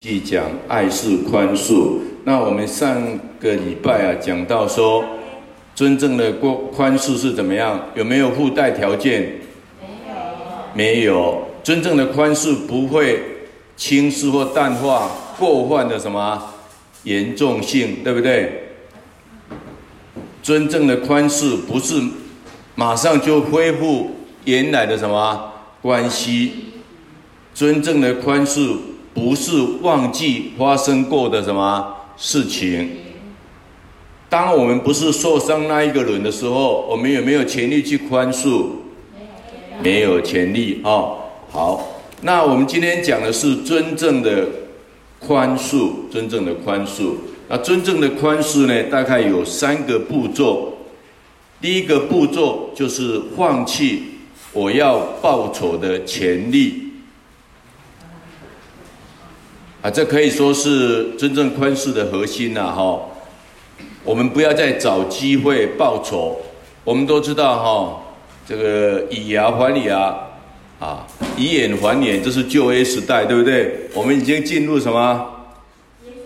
既讲爱是宽恕。那我们上个礼拜啊讲到说，真正的宽宽恕是怎么样？有没有附带条件？没有。没有。真正的宽恕不会轻视或淡化过犯的什么严重性，对不对？真正的宽恕不是马上就恢复原来的什么关系？真正的宽恕。不是忘记发生过的什么事情。当我们不是受伤那一个人的时候，我们有没有权利去宽恕？没有权利哦。好，那我们今天讲的是真正的宽恕，真正的宽恕。那真正的宽恕呢，大概有三个步骤。第一个步骤就是放弃我要报仇的权利。啊，这可以说是真正宽恕的核心呐，哈！我们不要再找机会报仇。我们都知道，哈，这个以牙还牙，啊，以眼还眼，这是旧 A 时代，对不对？我们已经进入什么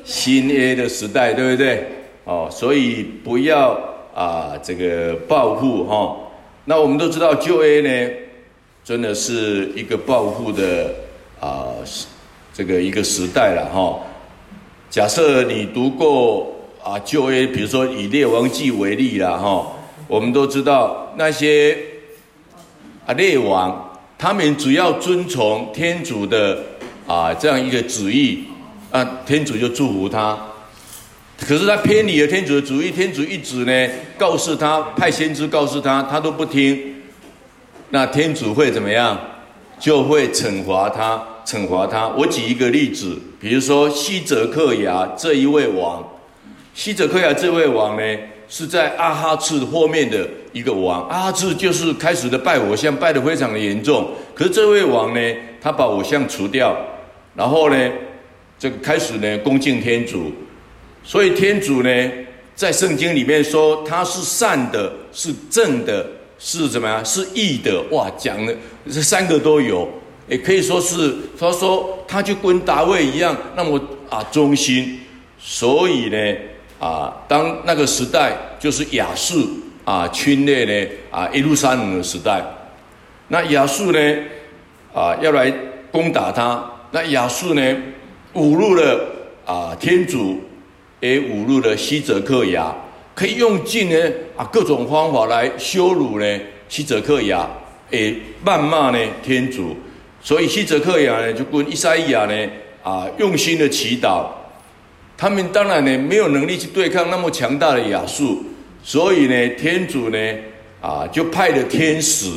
新 A 的时代，对不对？哦，所以不要啊，这个报复，哈。那我们都知道，旧 A 呢，真的是一个报复的啊。这个一个时代了哈，假设你读过啊旧约，比如说以列王记为例了哈，我们都知道那些啊列王，他们主要遵从天主的啊这样一个旨意，啊天主就祝福他，可是他偏离了天主的旨意，天主一直呢告诉他，派先知告诉他，他都不听，那天主会怎么样？就会惩罚他。惩罚他。我举一个例子，比如说西泽克雅这一位王，西泽克雅这位王呢，是在阿哈次后面的一个王。阿哈次就是开始的拜偶像，拜得非常的严重。可是这位王呢，他把偶像除掉，然后呢，这个开始呢恭敬天主。所以天主呢，在圣经里面说他是善的，是正的，是怎么样？是义的。哇，讲的这三个都有。也可以说是，他说他就跟大卫一样，那么啊忠心，所以呢啊，当那个时代就是亚述啊侵略呢啊耶路撒冷的时代，那亚述呢啊要来攻打他，那亚述呢侮辱了啊天主，也侮辱了西泽克雅，可以用尽呢啊各种方法来羞辱呢西泽克雅，也谩骂呢天主。所以希泽克雅呢，就跟以赛亚呢，啊，用心的祈祷。他们当然呢，没有能力去对抗那么强大的亚述，所以呢，天主呢，啊，就派了天使，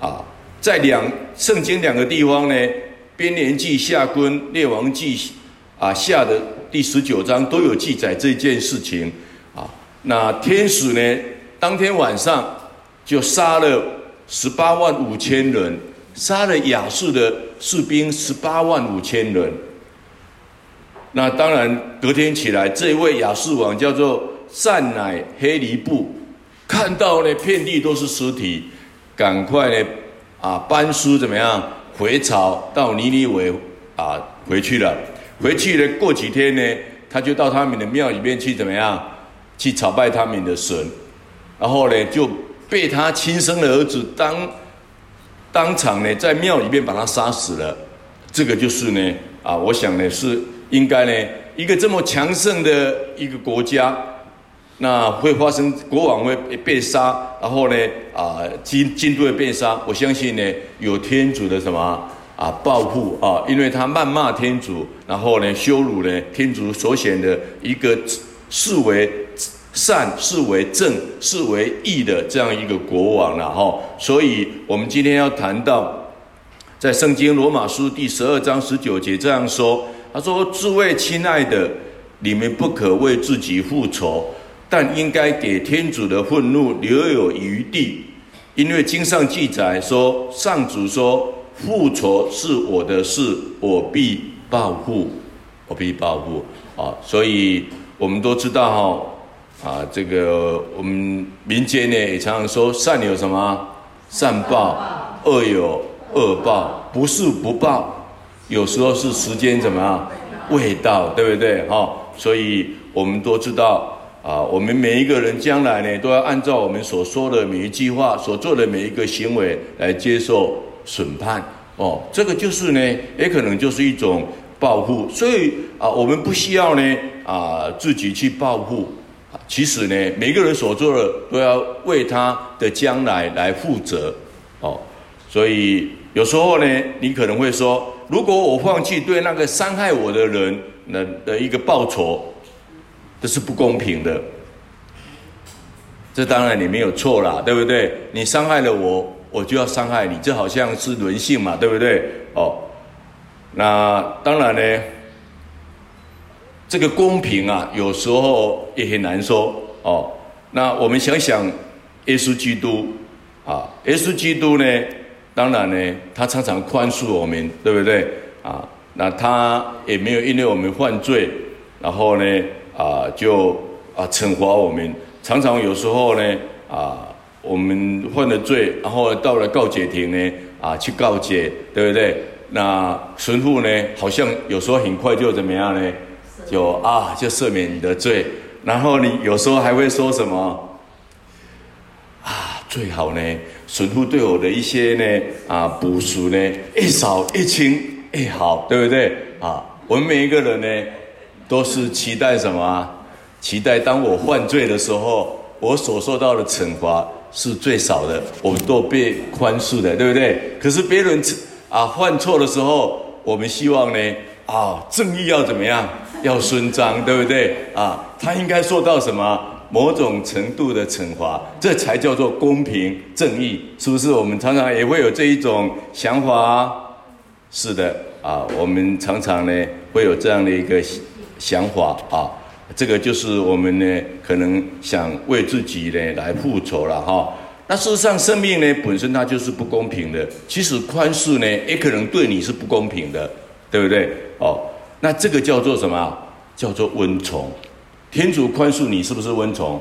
啊，在两圣经两个地方呢，编年记下跟列王记，啊，下的第十九章都有记载这件事情，啊，那天使呢，当天晚上就杀了十八万五千人。杀了亚述的士兵十八万五千人。那当然，隔天起来，这一位亚述王叫做善乃黑尼布，看到呢遍地都是尸体，赶快呢啊班师怎么样回朝到尼尼微啊回去了。回去了过几天呢，他就到他们的庙里面去怎么样去朝拜他们的神，然后呢就被他亲生的儿子当。当场呢，在庙里面把他杀死了，这个就是呢，啊，我想呢是应该呢，一个这么强盛的一个国家，那会发生国王会被杀，然后呢，啊，军军队被杀，我相信呢，有天主的什么啊报复啊，因为他谩骂天主，然后呢羞辱呢天主所选的一个视为。善视为正，视为义的这样一个国王了哈，所以我们今天要谈到，在圣经罗马书第十二章十九节这样说，他说：“诸位亲爱的，你们不可为自己复仇，但应该给天主的愤怒留有余地，因为经上记载说，上主说，复仇是我的事，我必报复，我必报复啊！所以我们都知道哈。”啊，这个我们民间呢也常常说，善有什么善报，恶有恶报，不是不报，有时候是时间怎么样未到，对不对？哈、哦，所以我们都知道啊，我们每一个人将来呢，都要按照我们所说的每一句话、所做的每一个行为来接受审判。哦，这个就是呢，也可能就是一种报复。所以啊，我们不需要呢啊自己去报复。其实呢，每个人所做的都要为他的将来来负责。哦，所以有时候呢，你可能会说。如果我放弃对那个伤害我的人的的一个报酬，这是不公平的。这当然你没有错啦，对不对？你伤害了我，我就要伤害你，这好像是人性嘛，对不对？哦，那当然呢，这个公平啊，有时候也很难说哦。那我们想想，耶稣基督啊，耶稣基督呢？当然呢，他常常宽恕我们，对不对啊？那他也没有因为我们犯罪，然后呢啊就啊惩罚我们。常常有时候呢啊，我们犯了罪，然后到了告解亭呢啊去告解，对不对？那神父呢，好像有时候很快就怎么样呢？就啊就赦免你的罪，然后你有时候还会说什么啊？最好呢。神父对我的一些呢啊补赎呢，越少越轻越好，对不对啊？我们每一个人呢，都是期待什么？期待当我犯罪的时候，我所受到的惩罚是最少的，我们都被宽恕的，对不对？可是别人啊犯错的时候，我们希望呢啊正义要怎么样？要伸张，对不对啊？他应该受到什么？某种程度的惩罚，这才叫做公平正义，是不是？我们常常也会有这一种想法。是的，啊，我们常常呢会有这样的一个想法啊。这个就是我们呢可能想为自己呢来复仇了哈。那事实上，生命呢本身它就是不公平的。其实宽恕呢也可能对你是不公平的，对不对？哦，那这个叫做什么？叫做温从。天主宽恕你是不是温从？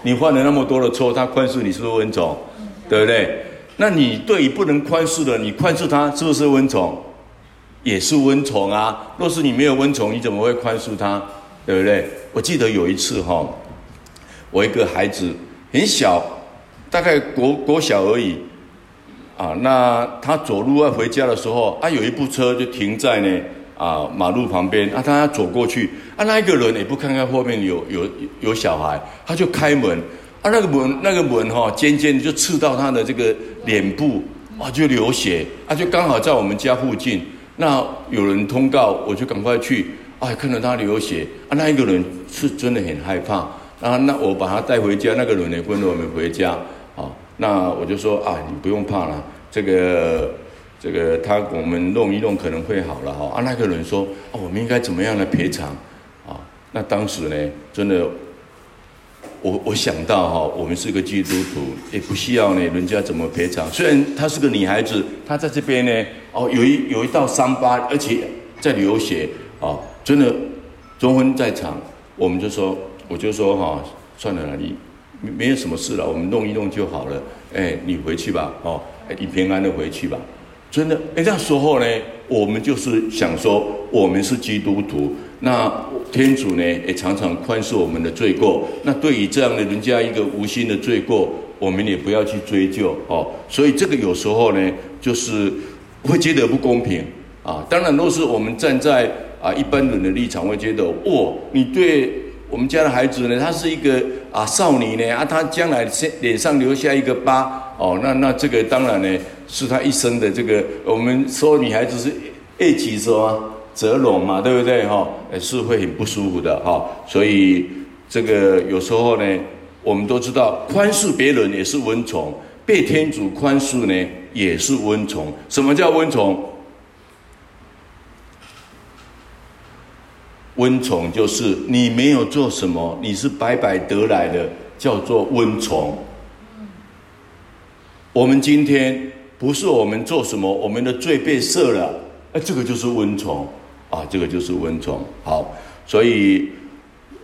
你犯了那么多的错，他宽恕你是不是温从？对不对？那你对于不能宽恕的，你宽恕他是不是温从？也是温从啊。若是你没有温从，你怎么会宽恕他？对不对？我记得有一次哈，我一个孩子很小，大概国国小而已啊。那他走路要回家的时候，啊，有一部车就停在呢。啊，马路旁边啊，他走过去啊，那一个人也不看看后面有有有小孩，他就开门啊，那个门那个门哈、尖尖的就刺到他的这个脸部啊，就流血啊，就刚好在我们家附近，那有人通告，我就赶快去，啊，看到他流血啊，那一个人是真的很害怕啊，那我把他带回家，那个人也跟着我们回家啊，那我就说啊，你不用怕了，这个。这个他我们弄一弄可能会好了哈啊，那个人说哦，我们应该怎么样来赔偿啊？那当时呢，真的，我我想到哈，我们是个基督徒，也不需要呢人家怎么赔偿。虽然她是个女孩子，她在这边呢，哦，有一有一道伤疤，而且在流血啊，真的，中婚在场，我们就说，我就说哈，算了，你没有什么事了，我们弄一弄就好了。哎，你回去吧，哦，你平安的回去吧。真的，哎，那时候呢，我们就是想说，我们是基督徒，那天主呢也常常宽恕我们的罪过。那对于这样的人家一个无心的罪过，我们也不要去追究哦。所以这个有时候呢，就是会觉得不公平啊。当然，若是我们站在啊一般人的立场，会觉得，哦，你对我们家的孩子呢，他是一个啊少女呢，啊，他将来脸上留下一个疤，哦，那那这个当然呢。是他一生的这个，我们说女孩子是爱己说责容嘛，对不对哈？是会很不舒服的哈。所以这个有时候呢，我们都知道宽恕别人也是温宠，被天主宽恕呢也是温宠。什么叫温宠？温宠就是你没有做什么，你是白白得来的，叫做温从。我们今天。不是我们做什么，我们的罪被赦了，哎，这个就是温从啊，这个就是温从。好，所以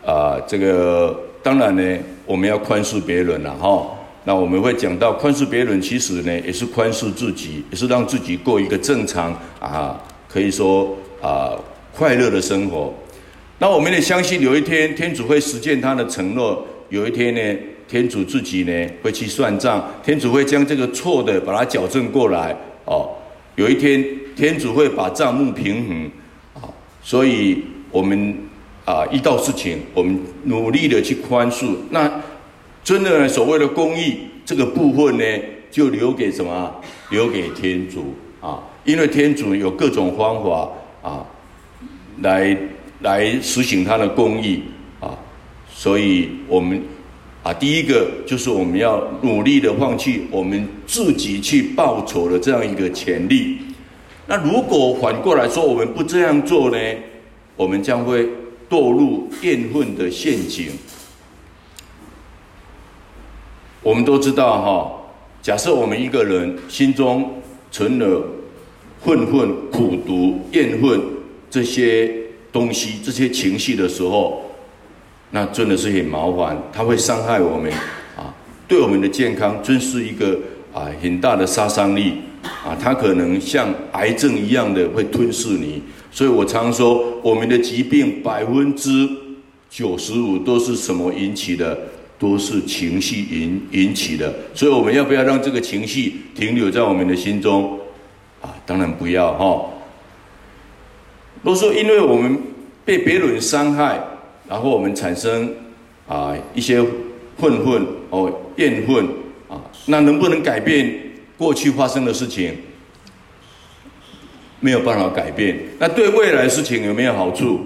啊，这个当然呢，我们要宽恕别人了哈。那我们会讲到宽恕别人，其实呢，也是宽恕自己，也是让自己过一个正常啊，可以说啊，快乐的生活。那我们也相信有一天天主会实践他的承诺，有一天呢，天主自己呢会去算账，天主会将这个错的把它矫正过来哦。有一天天主会把账目平衡啊，所以我们啊遇到事情，我们努力的去宽恕。那真的，所谓的公义这个部分呢，就留给什么？留给天主啊，因为天主有各种方法啊，来。来实行他的公义啊，所以我们啊，第一个就是我们要努力的放弃我们自己去报仇的这样一个权利。那如果反过来说，我们不这样做呢，我们将会堕入怨恨的陷阱。我们都知道哈，假设我们一个人心中存了愤愤、苦毒、怨恨这些。东西这些情绪的时候，那真的是很麻烦，它会伤害我们啊，对我们的健康真是一个啊很大的杀伤力啊，它可能像癌症一样的会吞噬你。所以我常说，我们的疾病百分之九十五都是什么引起的？都是情绪引引起的。所以我们要不要让这个情绪停留在我们的心中？啊，当然不要哈。如果说因为我们被别人伤害，然后我们产生啊一些混混哦怨愤啊，那能不能改变过去发生的事情？没有办法改变。那对未来事情有没有好处？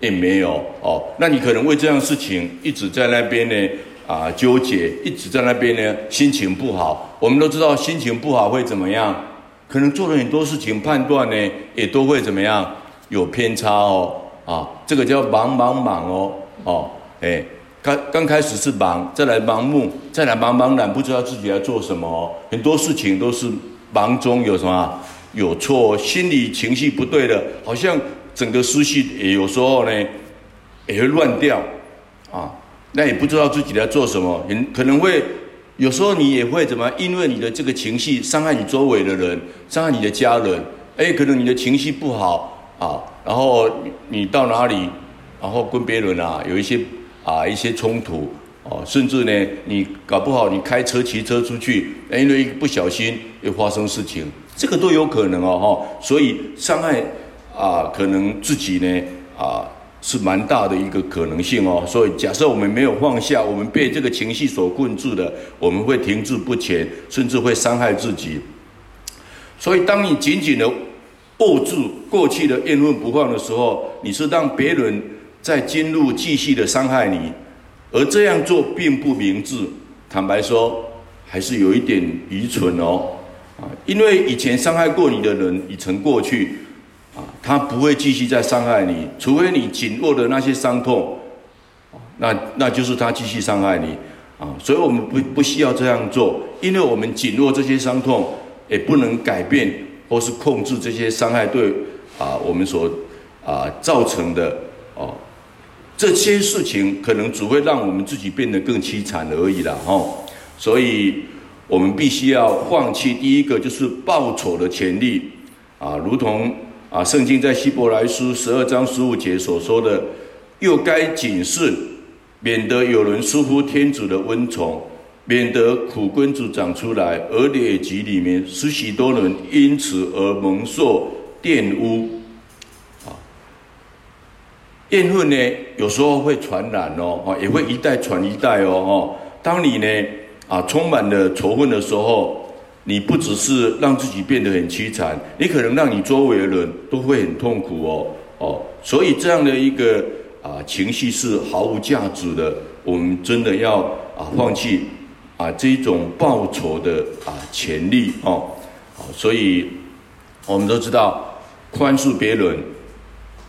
也没有哦。那你可能为这样事情一直在那边呢啊纠结，一直在那边呢心情不好。我们都知道心情不好会怎么样？可能做了很多事情，判断呢也都会怎么样，有偏差哦，啊，这个叫忙忙忙哦，哦，哎，刚刚开始是忙，再来盲目，再来茫茫然，不知道自己要做什么，很多事情都是忙中有什么有错，心理情绪不对的，好像整个思绪也有时候呢也会乱掉，啊，那也不知道自己在做什么，很可能会。有时候你也会怎么？因为你的这个情绪伤害你周围的人，伤害你的家人。哎，可能你的情绪不好啊，然后你到哪里，然后跟别人啊有一些啊一些冲突哦，甚至呢你搞不好你开车骑车出去，因为一不小心又发生事情，这个都有可能哦哈。所以伤害啊，可能自己呢啊。是蛮大的一个可能性哦，所以假设我们没有放下，我们被这个情绪所困住的，我们会停滞不前，甚至会伤害自己。所以，当你紧紧的握住过去的怨恨不放的时候，你是让别人在进入继续的伤害你，而这样做并不明智。坦白说，还是有一点愚蠢哦，啊，因为以前伤害过你的人已成过去。啊他不会继续再伤害你，除非你紧握的那些伤痛，那那就是他继续伤害你啊！所以我们不不需要这样做，因为我们紧握这些伤痛，也不能改变或是控制这些伤害对啊我们所啊造成的哦，这些事情可能只会让我们自己变得更凄惨而已啦哦，所以我们必须要放弃第一个就是报仇的权利啊，如同。啊，圣经在希伯来书十二章十五节所说的，又该谨慎，免得有人疏忽天主的恩宠，免得苦根子长出来，而劣迹里面使许多人因此而蒙受玷污。啊，怨恨呢，有时候会传染哦，啊，也会一代传一代哦，哦，当你呢，啊，充满了仇恨的时候。你不只是让自己变得很凄惨，你可能让你周围的人都会很痛苦哦哦，所以这样的一个啊情绪是毫无价值的。我们真的要啊放弃啊这种报仇的啊潜力哦。所以我们都知道宽恕别人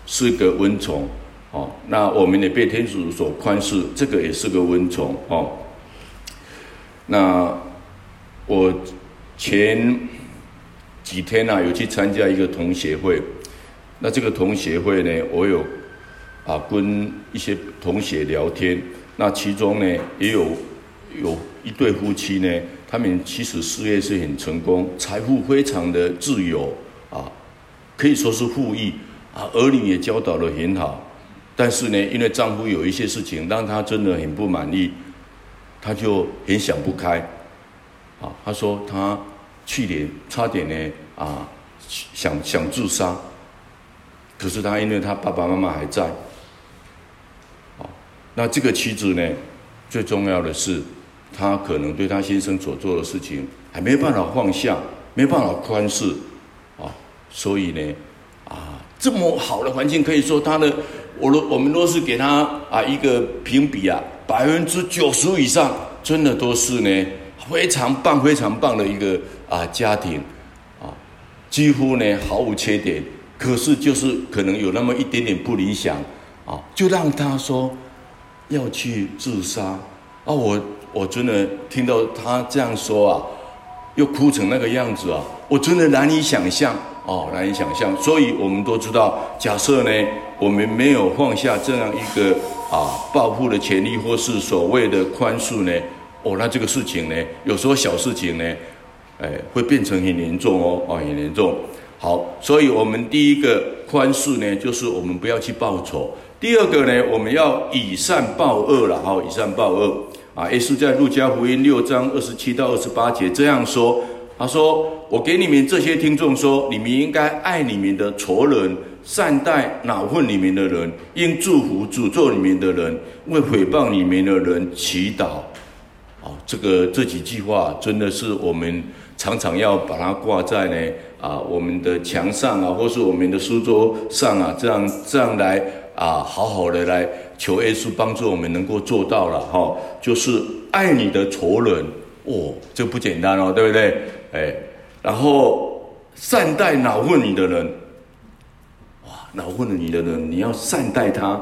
是个温宠哦，那我们也被天主所宽恕，这个也是个温宠哦。那我。前几天呢、有去参加一个同协会。那这个同协会呢，我有啊跟一些同学聊天。那其中呢，也有有一对夫妻呢，他们其实事业是很成功，财富非常的自由啊，可以说是富裕啊，儿女也教导的很好，但是呢，因为丈夫有一些事情让她真的很不满意，她就很想不开。啊，她说她去年差点呢啊，想想自杀，可是她因为她爸爸妈妈还在啊。那这个妻子呢，最重要的是，他可能对他先生所做的事情还没办法放下，没办法宽恕，啊，所以呢，啊，这么好的环境，可以说他的，我我们若是给他啊一个评比啊，百分之九十以上，真的都是呢非常棒、非常棒的一个啊家庭，啊，几乎呢毫无缺点，可是就是可能有那么一点点不理想，啊，就让他说。要去自杀啊！我我真的听到他这样说啊，又哭成那个样子啊，我真的难以想象哦，难以想象。所以我们都知道，假设呢，我们没有放下这样一个啊报复的权利，或是所谓的宽恕呢，哦，那这个事情呢，有时候小事情呢，哎，会变成很严重哦，哦，很严重。好，所以我们第一个宽恕呢，就是我们不要去报仇。第二个呢，我们要以善报恶了，好，以善报恶啊。耶稣在路加福音六章二十七到二十八节这样说：“他说，我给你们这些听众说，你们应该爱你们的仇人，善待恼恨你们的人，应祝福诅咒你们的人，为诽谤你们的人祈祷。”啊，这个这几句话真的是我们常常要把它挂在呢啊我们的墙上啊，或是我们的书桌上啊，这样这样来。啊，好好的来求耶稣帮助我们能够做到了哈，就是爱你的仇人哦，这不简单哦，对不对？哎，然后善待恼恨你的人，哇，恼恨你的人，你要善待他，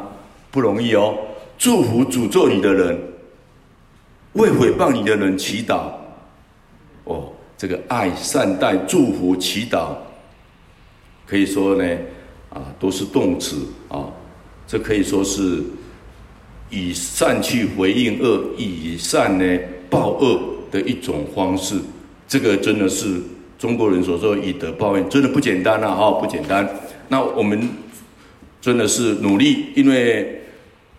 不容易哦。祝福诅咒你的人，为诽谤你的人祈祷，哦，这个爱、善待、祝福、祈祷，可以说呢，啊，都是动词啊。这可以说是以善去回应恶，以善呢报恶的一种方式。这个真的是中国人所说以德报怨，真的不简单啊！哈，不简单。那我们真的是努力，因为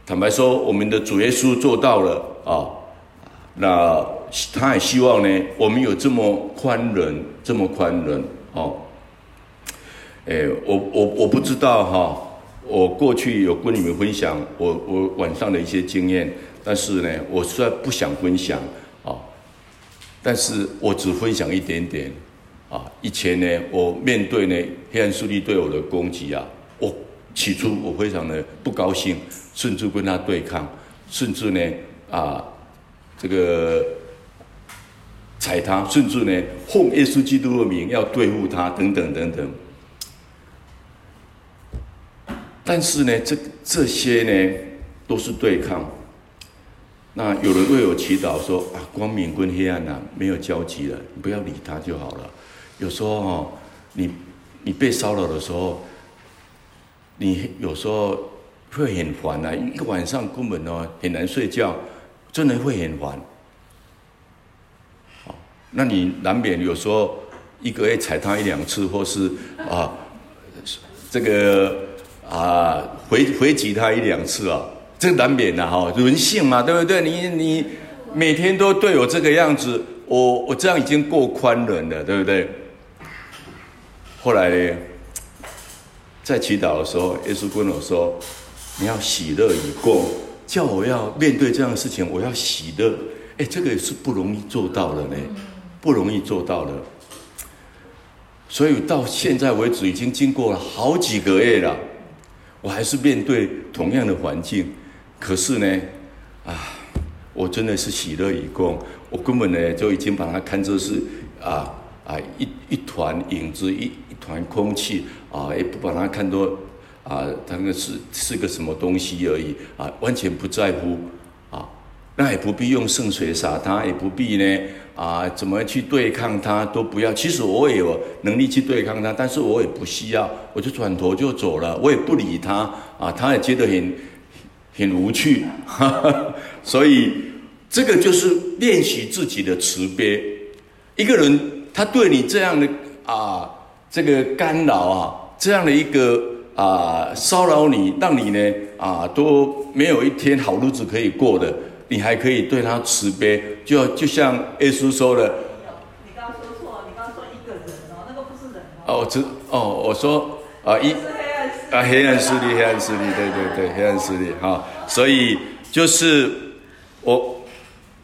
坦白说，我们的主耶稣做到了啊。那他也希望呢，我们有这么宽仁，这么宽仁哦。诶，我我我不知道哈。我过去有跟你们分享我我晚上的一些经验，但是呢，我虽然不想分享啊，但是我只分享一点点啊。以前呢，我面对呢黑暗势力对我的攻击啊，我起初我非常的不高兴，甚至跟他对抗，甚至呢啊这个踩他，甚至呢奉耶稣基督的名要对付他，等等等等。但是呢，这这些呢都是对抗。那有人为我祈祷说啊，光明跟黑暗啊没有交集了，你不要理他就好了。有时候哦，你你被骚扰的时候，你有时候会很烦啊，一个晚上根本哦很难睡觉，真的会很烦。好，那你难免有时候一个月踩他一两次，或是啊这个。啊，回回击他一两次啊，这难免的哈，人性嘛，对不对？你你每天都对我这个样子，我我这样已经够宽容了，对不对？后来呢，在祈祷的时候，耶稣跟我说：“你要喜乐以过，叫我要面对这样的事情，我要喜乐。”哎，这个也是不容易做到的呢，不容易做到的。所以到现在为止，已经经过了好几个月了。我还是面对同样的环境，可是呢，啊，我真的是喜乐以共，我根本呢就已经把它看作是啊啊一一团影子，一一团空气啊，也不把它看作啊，它那是是个什么东西而已啊，完全不在乎啊，那也不必用圣水洒它，也不必呢。啊，怎么去对抗他都不要。其实我也有能力去对抗他，但是我也不需要，我就转头就走了，我也不理他。啊，他也觉得很很无趣。哈哈，所以这个就是练习自己的慈悲。一个人他对你这样的啊，这个干扰啊，这样的一个啊骚扰你，让你呢啊都没有一天好日子可以过的，你还可以对他慈悲，就就像耶稣说的。你刚刚说错，你刚刚说一个人哦，那个不是人哦。哦，这哦，我说啊一啊黑暗势力，黑暗势力，对对对，黑暗势力哈、哦，所以就是我。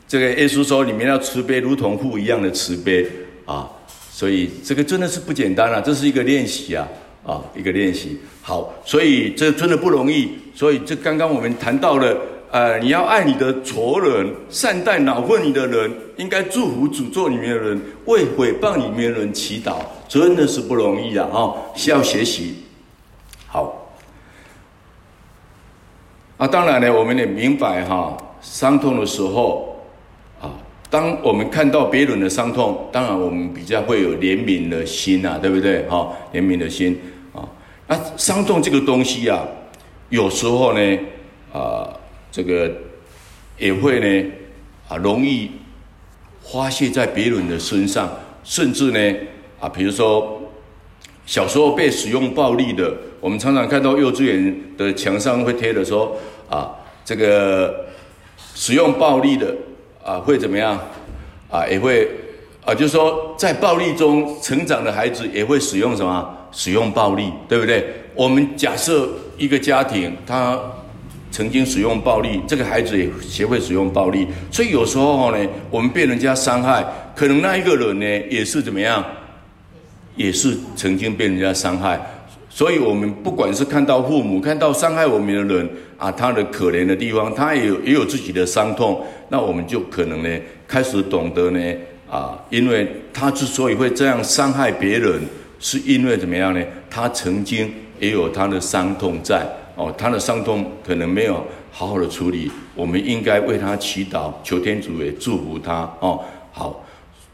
这个耶稣说：“你们要慈悲，如同父一样的慈悲啊！”所以这个真的是不简单啊，这是一个练习啊啊，一个练习。好，所以这真的不容易。所以这刚刚我们谈到了，呃，你要爱你的仇人，善待恼恨你的人，应该祝福诅咒里面的人，为毁谤里面的人祈祷，真的是不容易啊！啊，需要学习。好，啊，当然呢，我们也明白哈，伤痛的时候啊。当我们看到别人的伤痛，当然我们比较会有怜悯的心呐、啊，对不对？哈，怜悯的心啊。那伤痛这个东西啊，有时候呢，啊，这个也会呢，啊，容易发泄在别人的身上，甚至呢，啊，比如说小时候被使用暴力的，我们常常看到幼稚园的墙上会贴的说，啊，这个使用暴力的。啊，会怎么样？啊，也会啊，就是说，在暴力中成长的孩子也会使用什么？使用暴力，对不对？我们假设一个家庭，他曾经使用暴力，这个孩子也学会使用暴力，所以有时候呢，我们被人家伤害，可能那一个人呢，也是怎么样？也是曾经被人家伤害。所以，我们不管是看到父母，看到伤害我们的人啊，他的可怜的地方，他也有也有自己的伤痛，那我们就可能呢，开始懂得呢，啊，因为他之所以会这样伤害别人，是因为怎么样呢？他曾经也有他的伤痛在哦，他的伤痛可能没有好好的处理，我们应该为他祈祷，求天主也祝福他哦。好，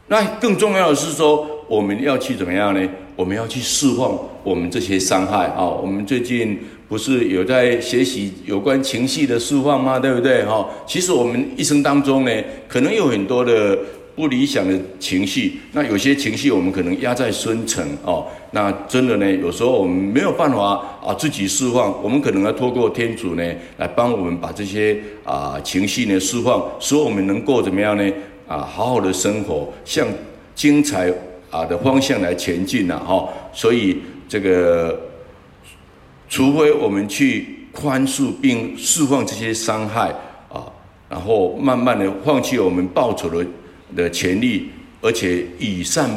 那更重要的是说，我们要去怎么样呢？我们要去释放我们这些伤害啊！我们最近不是有在学习有关情绪的释放吗？对不对？哈，其实我们一生当中呢，可能有很多的不理想的情绪。那有些情绪我们可能压在深层哦。那真的呢，有时候我们没有办法啊自己释放，我们可能要透过天主呢来帮我们把这些啊情绪呢释放，使我们能够怎么样呢？啊，好好的生活，向精彩。啊的方向来前进了哈，所以这个，除非我们去宽恕并释放这些伤害啊，然后慢慢的放弃我们报仇的的权利，而且以善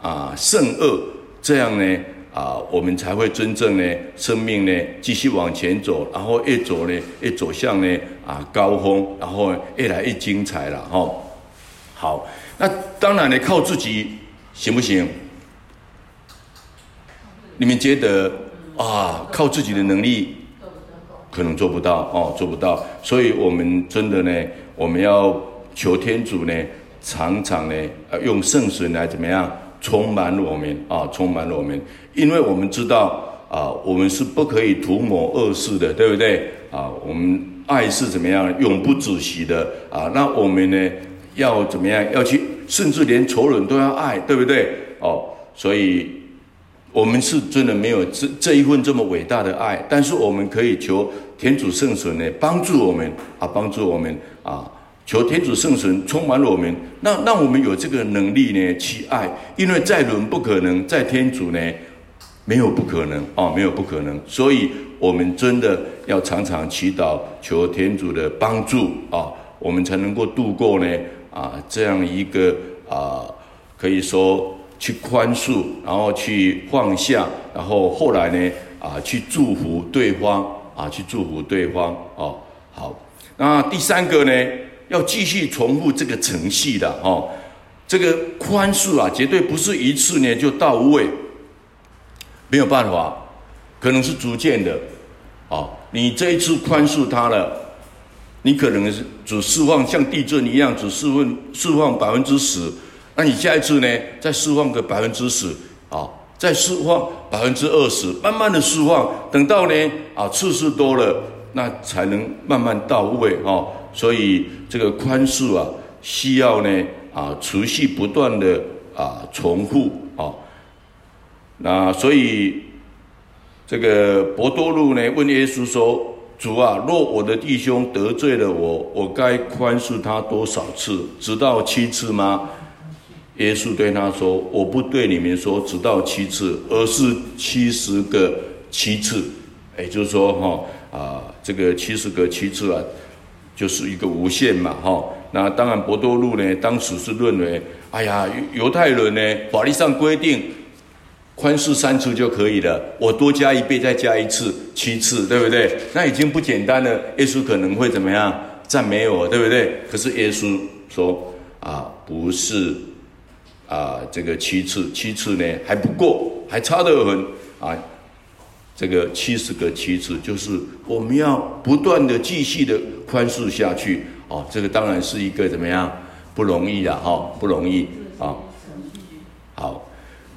啊胜恶，这样呢啊，我们才会真正呢生命呢继续往前走，然后越走呢越走向呢啊高峰，然后越来越精彩了哈。好，那当然呢靠自己。行不行？你们觉得啊，靠自己的能力可能做不到哦，做不到。所以我们真的呢，我们要求天主呢，常常呢，用圣神来怎么样充满我们啊，充满我们。因为我们知道啊，我们是不可以涂抹恶事的，对不对啊？我们爱是怎么样，永不止息的啊。那我们呢，要怎么样，要去。甚至连仇人都要爱，对不对？哦，所以我们是真的没有这这一份这么伟大的爱，但是我们可以求天主圣神呢帮助我们啊，帮助我们啊，求天主圣神充满我们，让让我们有这个能力呢去爱，因为在人不可能，在天主呢没有不可能哦，没有不可能，所以我们真的要常常祈祷，求天主的帮助啊，我们才能够度过呢。啊，这样一个啊，可以说去宽恕，然后去放下，然后后来呢，啊，去祝福对方，啊，去祝福对方，哦，好。那第三个呢，要继续重复这个程序的，哦，这个宽恕啊，绝对不是一次呢就到位，没有办法，可能是逐渐的，哦，你这一次宽恕他了。你可能是只释放像地震一样，只释放释放百分之十，那你下一次呢？再释放个百分之十，啊，再释放百分之二十，慢慢的释放，等到呢啊次数多了，那才能慢慢到位哦。所以这个宽恕啊，需要呢啊持续不断的啊重复啊。那所以这个伯多禄呢问耶稣说：“主啊，若我的弟兄得罪了我，我该宽恕他多少次？直到七次吗？”耶稣对他说：“我不对你们说直到七次，而是七十个七次。也就是说，哈啊，这个七十个七次啊，就是一个无限嘛，哈。那当然，伯多禄呢，当时是认为，哎呀，犹太人呢，法律上规定宽恕三次就可以了，我多加一倍，再加一次，七次，对不对？那已经不简单了。耶稣可能会怎么样？赞美我，对不对？可是耶稣说，啊，不是。”啊，这个七次，七次呢还不够，还差得很啊！这个七十个棋子，就是我们要不断的继续的宽恕下去哦。这个当然是一个怎么样不容易的哈、哦，不容易啊。好，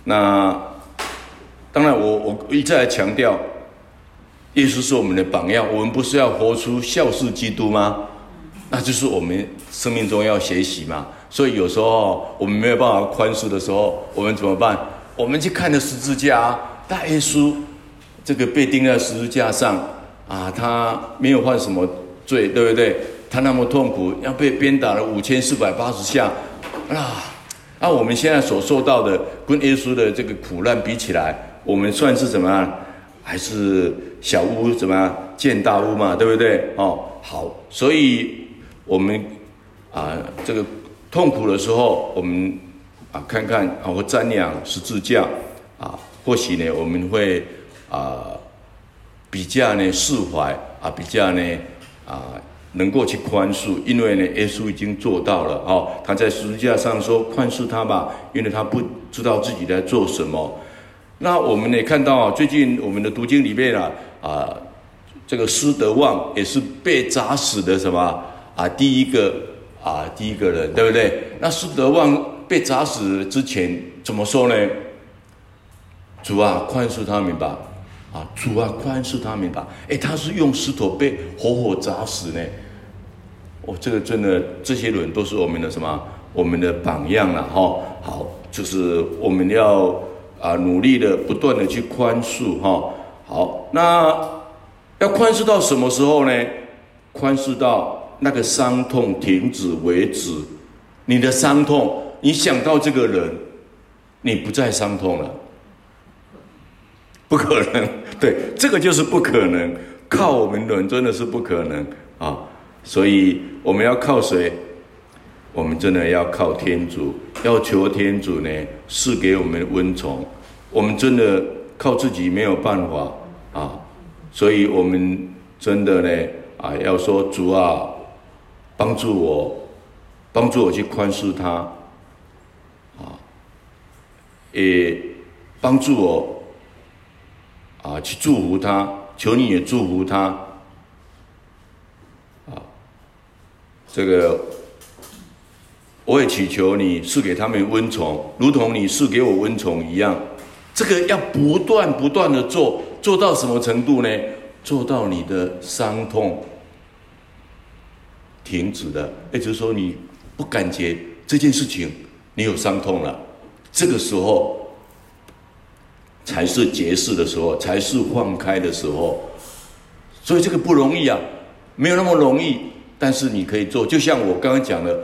那当然我我一再强调，耶稣是我们的榜样，我们不是要活出效似基督吗？那就是我们生命中要学习嘛。所以有时候我们没有办法宽恕的时候，我们怎么办？我们去看了十字架，大耶稣这个被钉在十字架上啊，他没有犯什么罪，对不对？他那么痛苦，要被鞭打了五千四百八十下啊！那我们现在所受到的，跟耶稣的这个苦难比起来，我们算是怎么样？还是小巫怎么样见大巫嘛，对不对？哦，好，所以我们啊，这个。痛苦的时候，我们啊看看啊，或瞻仰十字架啊，或许呢，我们会啊比较呢释怀啊，比较呢啊能够去宽恕，因为呢，耶稣已经做到了哦。他在十字架上说宽恕他吧，因为他不知道自己在做什么。那我们也看到啊，最近我们的读经里面啊啊，这个施德旺也是被砸死的什么啊第一个。啊，第一个人对不对？那施德旺被砸死之前怎么说呢？主啊，宽恕他们吧！啊，主啊，宽恕他们吧！哎，他是用石头被活活砸死呢。哦，这个真的，这些人都是我们的什么？我们的榜样了哈、哦。好，就是我们要啊努力的不断的去宽恕哈、哦。好，那要宽恕到什么时候呢？宽恕到。那个伤痛停止为止，你的伤痛，你想到这个人，你不再伤痛了，不可能。对，这个就是不可能，靠我们人真的是不可能啊！所以我们要靠谁？我们真的要靠天主，要求天主呢赐给我们温宠。我们真的靠自己没有办法啊！所以我们真的呢啊，要说主啊。帮助我，帮助我去宽恕他，啊，也帮助我，啊，去祝福他，求你也祝福他，啊，这个我也祈求你赐给他们温宠，如同你赐给我温宠一样。这个要不断不断的做，做到什么程度呢？做到你的伤痛。停止的，也就是说，你不感觉这件事情你有伤痛了，这个时候才是结释的时候，才是放开的时候。所以这个不容易啊，没有那么容易，但是你可以做。就像我刚刚讲的，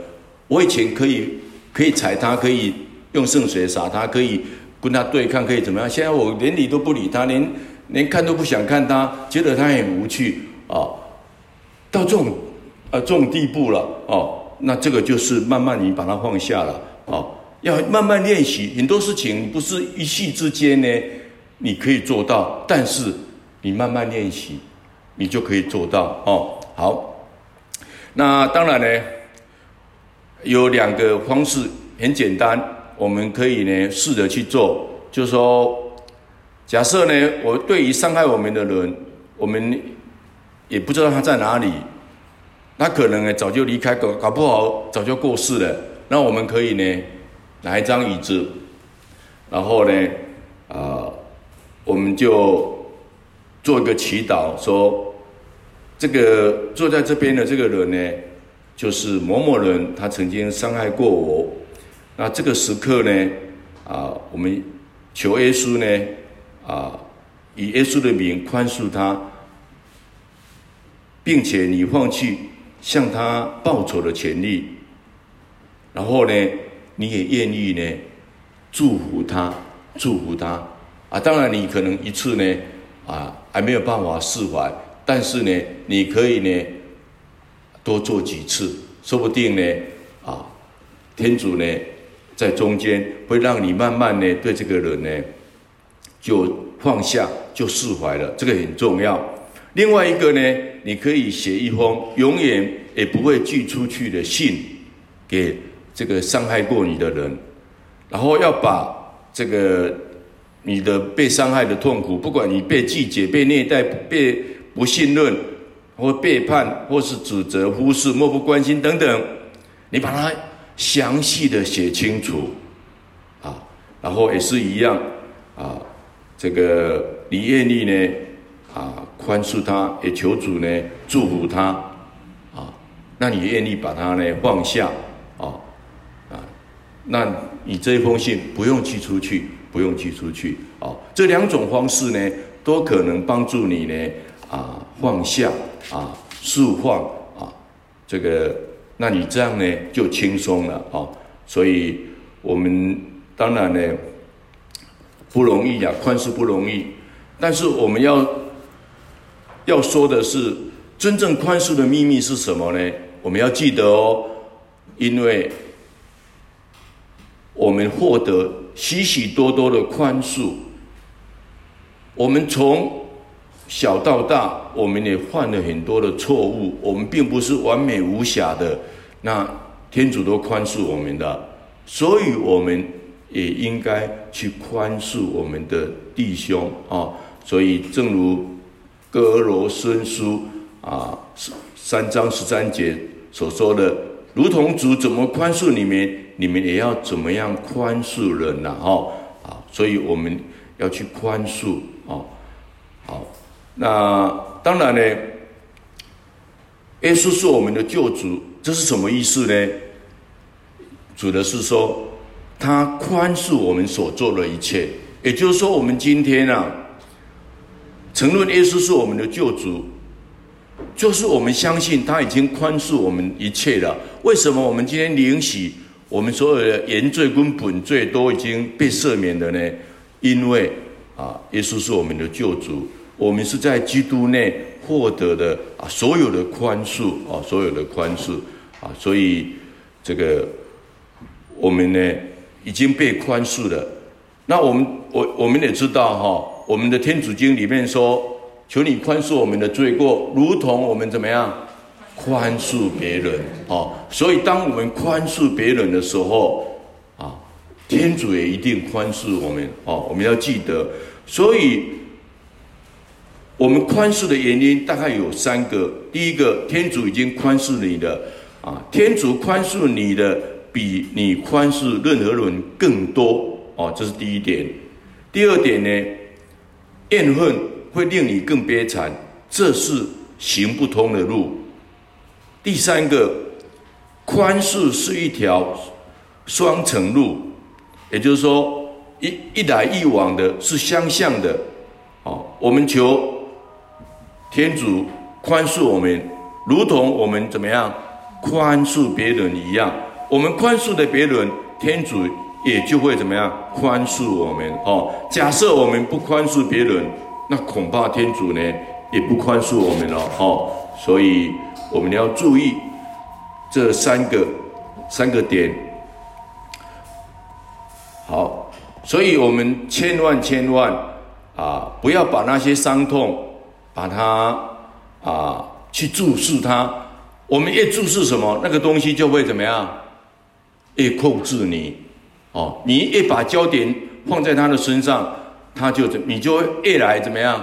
我以前可以可以踩他，可以用圣水洒他，可以跟他对抗，可以怎么样？现在我连理都不理他，连连看都不想看他，觉得他很无趣啊，到这种。呃，这种地步了哦，那这个就是慢慢你把它放下了哦，要慢慢练习。很多事情不是一夕之间呢，你可以做到，但是你慢慢练习，你就可以做到哦。好，那当然呢，有两个方式很简单，我们可以呢试着去做，就是说，假设呢，我对于伤害我们的人，我们也不知道他在哪里。他可能呢早就离开，搞搞不好早就过世了。那我们可以呢拿一张椅子，然后呢啊、我们就做一个祈祷，说这个坐在这边的这个人呢，就是某某人，他曾经伤害过我。那这个时刻呢啊，我们求耶稣呢啊，以耶稣的名宽恕他，并且你放弃向他报仇的权利，然后呢，你也愿意呢祝福他，祝福他啊！当然，你可能一次呢啊还没有办法释怀，但是呢，你可以呢多做几次，说不定呢啊，天主呢在中间会让你慢慢呢对这个人呢就放下，就释怀了，这个很重要。另外一个呢，你可以写一封永远也不会寄出去的信，给这个伤害过你的人，然后要把这个你的被伤害的痛苦，不管你被拒绝、被虐待、被不信任或背叛，或是指责、忽视、漠不关心等等，你把它详细的写清楚，啊，然后也是一样，啊，这个你愿意呢？啊，宽恕他，也求主呢祝福他，啊，那你愿意把他呢放下，那你这封信不用寄出去，不用寄出去，啊，这两种方式呢都可能帮助你呢啊放下啊释放啊这个，那你这样呢就轻松了啊，所以我们当然呢不容易呀，宽恕不容易，但是我们要。要说的是，真正宽恕的秘密是什么呢？我们要记得哦，因为我们获得许许多多的宽恕，我们从小到大，我们也犯了很多的错误，我们并不是完美无瑕的。那天主都宽恕我们的，所以我们也应该去宽恕我们的弟兄啊。所以正如。歌罗孙书啊，三章十三节所说的，如同主怎么宽恕你们，你们也要怎么样宽恕人呐、哦，啊，所以我们要去宽恕哦。好，那当然呢，耶稣是我们的救主，这是什么意思呢？主的是说，他宽恕我们所做的一切，也就是说，我们今天啊。承认耶稣是我们的救主，就是我们相信他已经宽恕我们一切了。为什么我们今天灵洗，我们所有的原罪跟本罪都已经被赦免了呢？因为啊，耶稣是我们的救主，我们是在基督内获得的啊，所有的宽恕啊，所有的宽恕啊，所以这个我们呢已经被宽恕了。那我们我我们也知道哈。我们的天主经里面说：“求你宽恕我们的罪过，如同我们怎么样宽恕别人。”哦，所以当我们宽恕别人的时候，啊，天主也一定宽恕我们。哦，我们要记得。所以，我们宽恕的原因大概有三个：第一个，天主已经宽恕你的，啊，天主宽恕你的比你宽恕任何人更多。哦，这是第一点。第二点呢？怨恨会令你更悲惨，这是行不通的路。第三个，宽恕是一条双程路，也就是说，一一来一往的是相向的。哦，我们求天主宽恕我们，如同我们怎么样宽恕别人一样。我们宽恕的别人，天主。也就会怎么样宽恕我们哦。假设我们不宽恕别人，那恐怕天主呢也不宽恕我们了哦。所以我们要注意这三个三个点。好，所以我们千万千万啊，不要把那些伤痛，把它啊去注视它。我们越注视什么，那个东西就会怎么样，越控制你。哦，你一把焦点放在他的身上，他就怎，你就越来怎么样，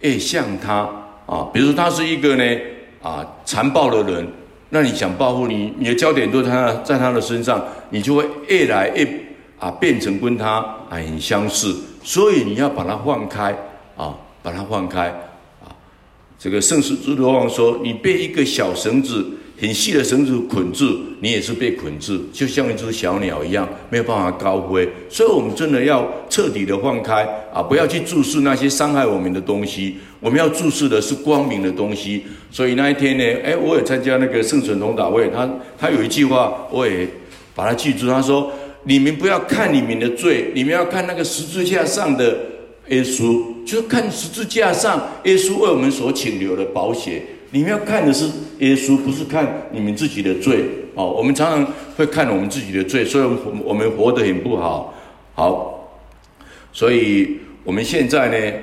越像他啊。比如说他是一个呢啊残暴的人，那你想报复你，你的焦点都在他在他的身上，你就会越来越啊变成跟他啊很相似。所以你要把它放开啊，把它放开啊。这个圣师朱罗旺说，你被一个小绳子很细的绳子捆住，你也是被捆住，就像一只小鸟一样，没有办法高飞。所以，我们真的要彻底的放开啊！不要去注视那些伤害我们的东西，我们要注视的是光明的东西。所以那一天呢，哎，我也参加那个圣神同祷会，他他有一句话，我也把它记住。他说：“你们不要看你们的罪，你们要看那个十字架上的耶稣，就是看十字架上耶稣为我们所请留的宝血。”你们要看的是耶稣，不是看你们自己的罪哦。我们常常会看我们自己的罪，所以我们我们活得很不好。好，所以我们现在呢，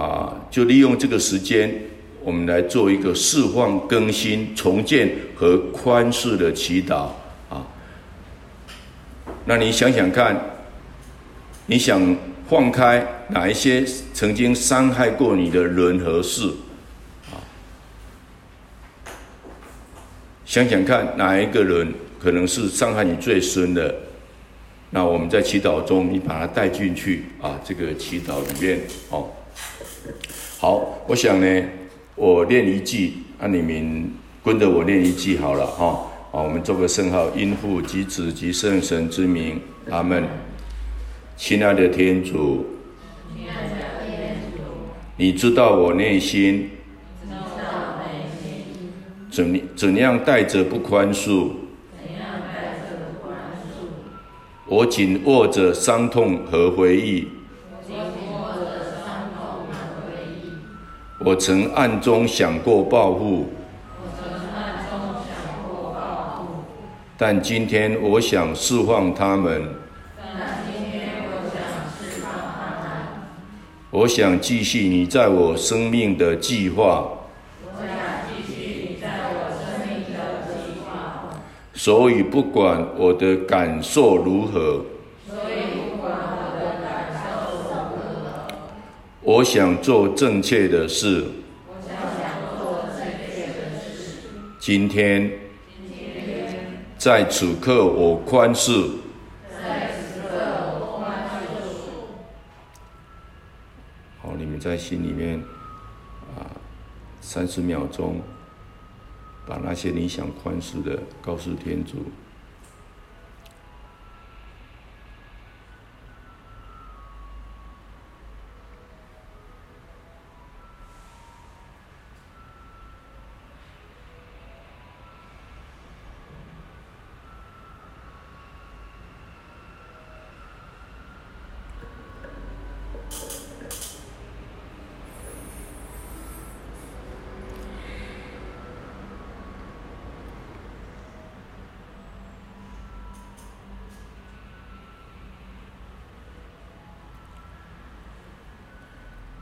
啊，就利用这个时间，我们来做一个释放、更新、重建和宽恕的祈祷啊。那你想想看，你想放开哪一些曾经伤害过你的人和事？想想看，哪一个人可能是伤害你最深的？那我们在祈祷中，你把他带进去啊，这个祈祷里面哦。好，我想呢，我念一句，那、啊、你们跟着我念一句好了哈。好、哦，我们做个圣号，因父及子及圣神之名，阿门。亲爱的天主，亲爱的天主，你知道我内心。怎怎样带着不宽恕？我紧握着伤痛和回忆。我曾暗中想过报复。但今天我想释放他们。我想继续你在我生命的计划。所以不管我的感受如何，所以不管我的感受如何，我想做正确的事。我想做正确的事。今天，今天，在此刻我宽恕。在此刻我宽恕。好，你们在心里面啊，三十秒钟。把那些你想宽恕的告诉天主。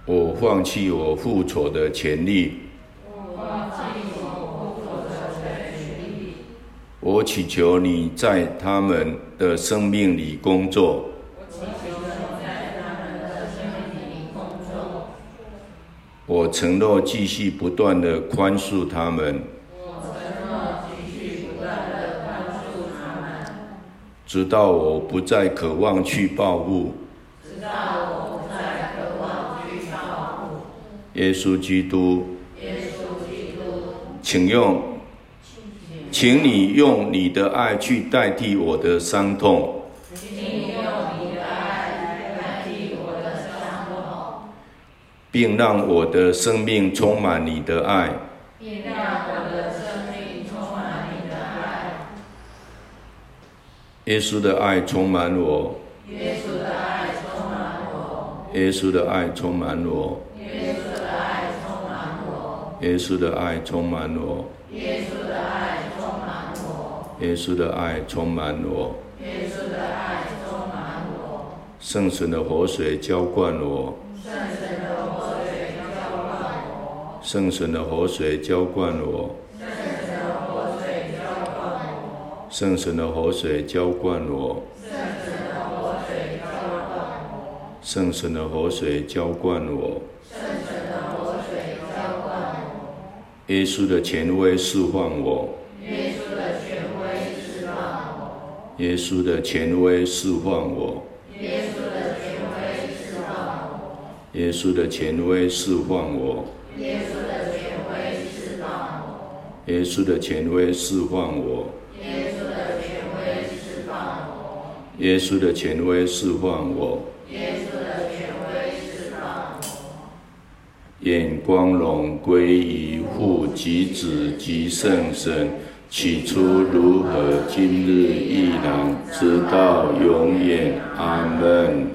我放弃我复仇的权利。我放弃我复仇的权利。我祈求你在他们的生命里工作。我祈求你在他们的生命里工作。我承诺继续不断的宽恕他们。我承诺继续不断的宽恕他们。直到我不再渴望去报复。耶稣基督，耶稣基督，请用，请你用你的爱去代替我的伤痛，请你用你的爱代替我的伤痛，并让我的生命充满你的爱，并让我的生命充满你的爱。耶稣的爱充满我，耶稣的爱充满我，耶稣的爱充满我。耶稣的爱充满我。耶稣的爱充满我。耶稣的爱充满我。耶稣的爱充满我。圣神的活水浇灌我。圣神的活水浇灌我。圣神的活水浇灌我。圣神的活水浇灌我。耶稣的权威释放我。耶稣的权威释放我。耶稣的权威释放我。耶稣的权威释放我。耶稣的权威释放我。耶稣的权威释放我。耶稣的权威释放我。耶稣的权威释放我。愿光荣归于父及子及圣神，起初如何，今日亦然，直到永远。阿门。